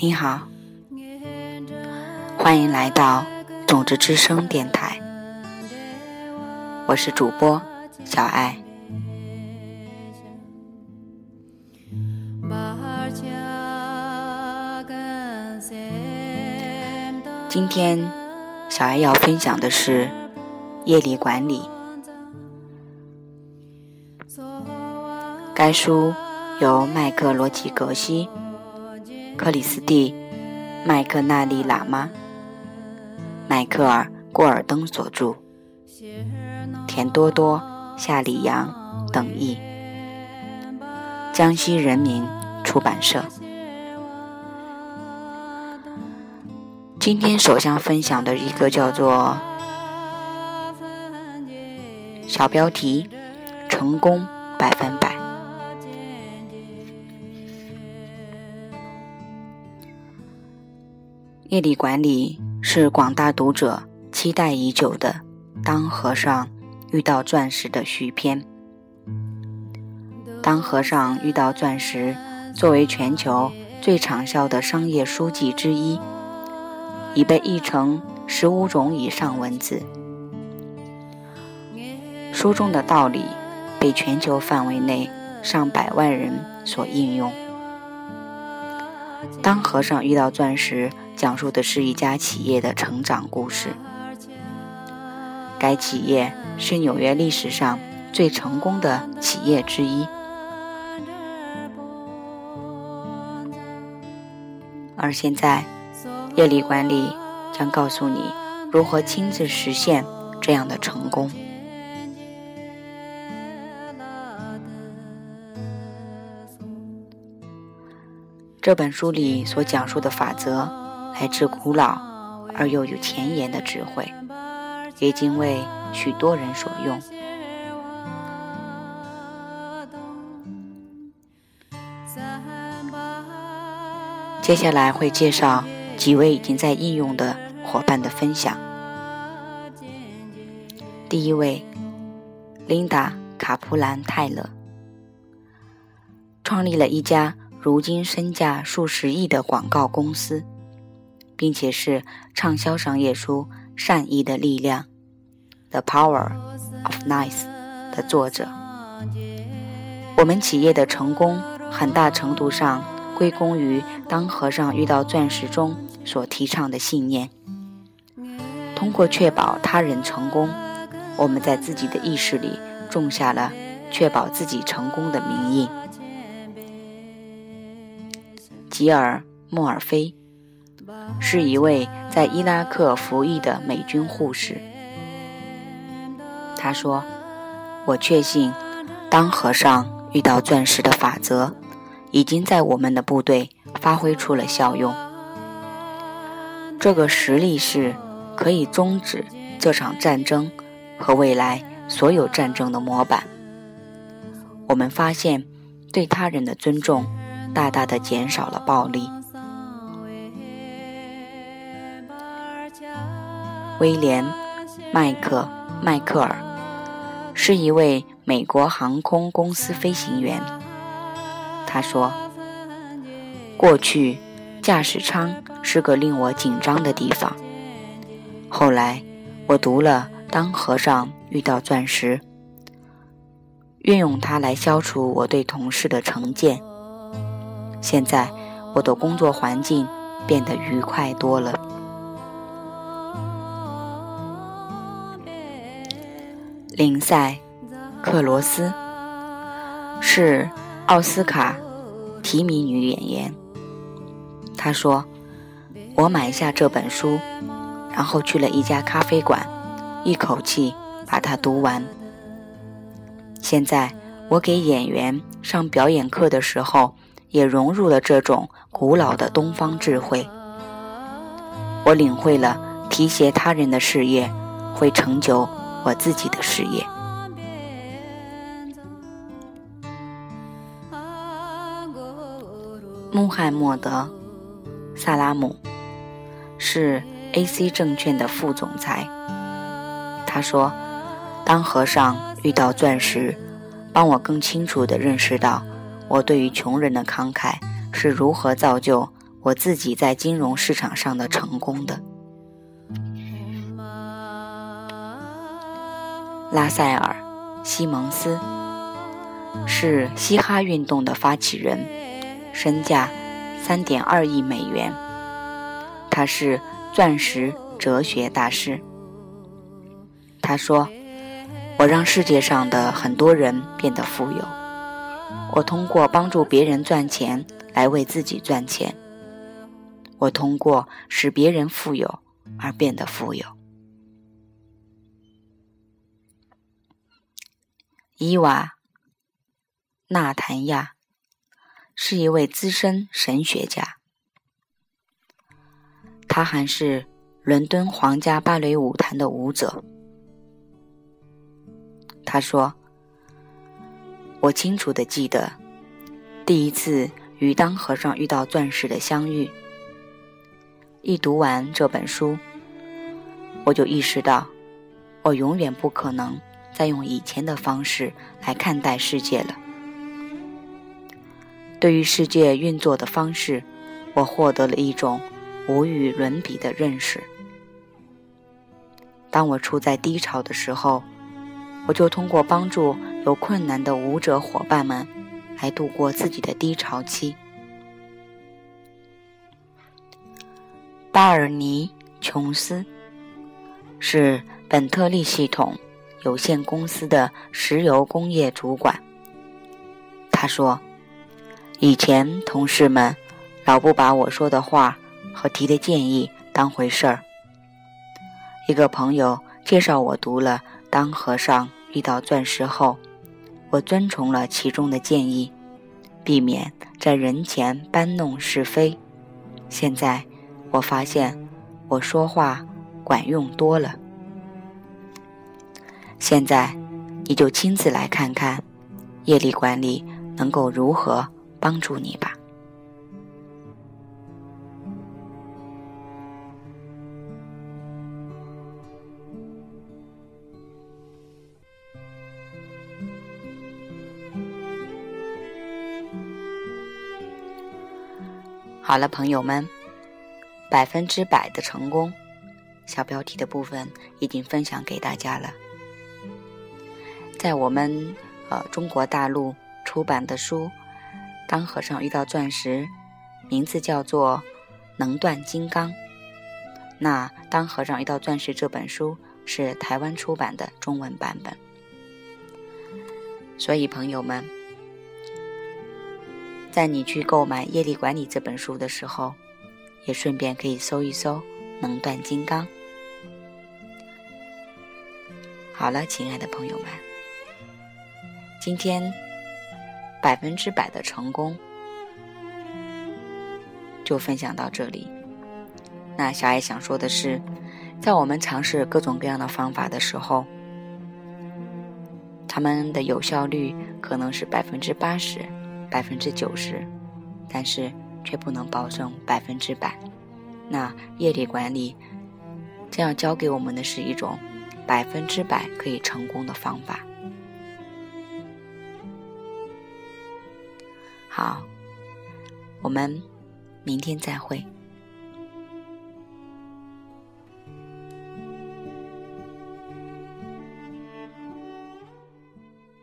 你好，欢迎来到种子之声电台，我是主播小爱。今天，小爱要分享的是业力管理。该书由麦克罗吉格西、克里斯蒂、麦克纳利喇嘛、迈克尔郭尔登所著，田多多、夏里阳等译，江西人民出版社。今天首先分享的一个叫做小标题：成功百分百。业力管理是广大读者期待已久的《当和尚遇到钻石》的续篇。《当和尚遇到钻石》作为全球最畅销的商业书籍之一。已被译成十五种以上文字。书中的道理被全球范围内上百万人所应用。当和尚遇到钻石，讲述的是一家企业的成长故事。该企业是纽约历史上最成功的企业之一。而现在。业力管理将告诉你如何亲自实现这样的成功。这本书里所讲述的法则来自古老而又有前沿的智慧，也经为许多人所用。接下来会介绍。几位已经在应用的伙伴的分享。第一位，琳达·卡普兰泰勒，创立了一家如今身价数十亿的广告公司，并且是畅销商业书《善意的力量》（The Power of Nice） 的作者。我们企业的成功，很大程度上归功于《当和尚遇到钻石》中。所提倡的信念，通过确保他人成功，我们在自己的意识里种下了确保自己成功的名义。吉尔·莫尔菲是一位在伊拉克服役的美军护士。他说：“我确信，当和尚遇到钻石的法则，已经在我们的部队发挥出了效用。”这个实力是可以终止这场战争和未来所有战争的模板。我们发现，对他人的尊重大大的减少了暴力。威廉·麦克迈克尔是一位美国航空公司飞行员。他说：“过去。”驾驶舱是个令我紧张的地方。后来，我读了《当和尚遇到钻石》，运用它来消除我对同事的成见。现在，我的工作环境变得愉快多了。林赛·克罗斯是奥斯卡提名女演员。她说：“我买下这本书，然后去了一家咖啡馆，一口气把它读完。现在我给演员上表演课的时候，也融入了这种古老的东方智慧。我领会了提携他人的事业会成就我自己的事业。”穆罕默德。萨拉姆是 AC 证券的副总裁。他说：“当和尚遇到钻石，帮我更清楚地认识到，我对于穷人的慷慨是如何造就我自己在金融市场上的成功的。”拉塞尔·西蒙斯是嘻哈运动的发起人，身价三点二亿美元。他是钻石哲学大师。他说：“我让世界上的很多人变得富有。我通过帮助别人赚钱来为自己赚钱。我通过使别人富有而变得富有。”伊瓦纳坦亚是一位资深神学家，他还是伦敦皇家芭蕾舞团的舞者。他说：“我清楚的记得，第一次与当和尚遇到钻石的相遇。一读完这本书，我就意识到，我永远不可能再用以前的方式来看待世界了。对于世界运作的方式，我获得了一种无与伦比的认识。当我处在低潮的时候。”我就通过帮助有困难的舞者伙伴们，来度过自己的低潮期。巴尔尼·琼斯是本特利系统有限公司的石油工业主管。他说：“以前同事们老不把我说的话和提的建议当回事儿。一个朋友介绍我读了。”当和尚遇到钻石后，我遵从了其中的建议，避免在人前搬弄是非。现在我发现我说话管用多了。现在你就亲自来看看，业力管理能够如何帮助你吧。好了，朋友们，百分之百的成功，小标题的部分已经分享给大家了。在我们呃中国大陆出版的书《当和尚遇到钻石》，名字叫做《能断金刚》。那《当和尚遇到钻石》这本书是台湾出版的中文版本，所以朋友们。在你去购买《业力管理》这本书的时候，也顺便可以搜一搜《能断金刚》。好了，亲爱的朋友们，今天百分之百的成功就分享到这里。那小爱想说的是，在我们尝试各种各样的方法的时候，他们的有效率可能是百分之八十。百分之九十，但是却不能保证百分之百。那业力管理这样教给我们的是一种百分之百可以成功的方法。好，我们明天再会。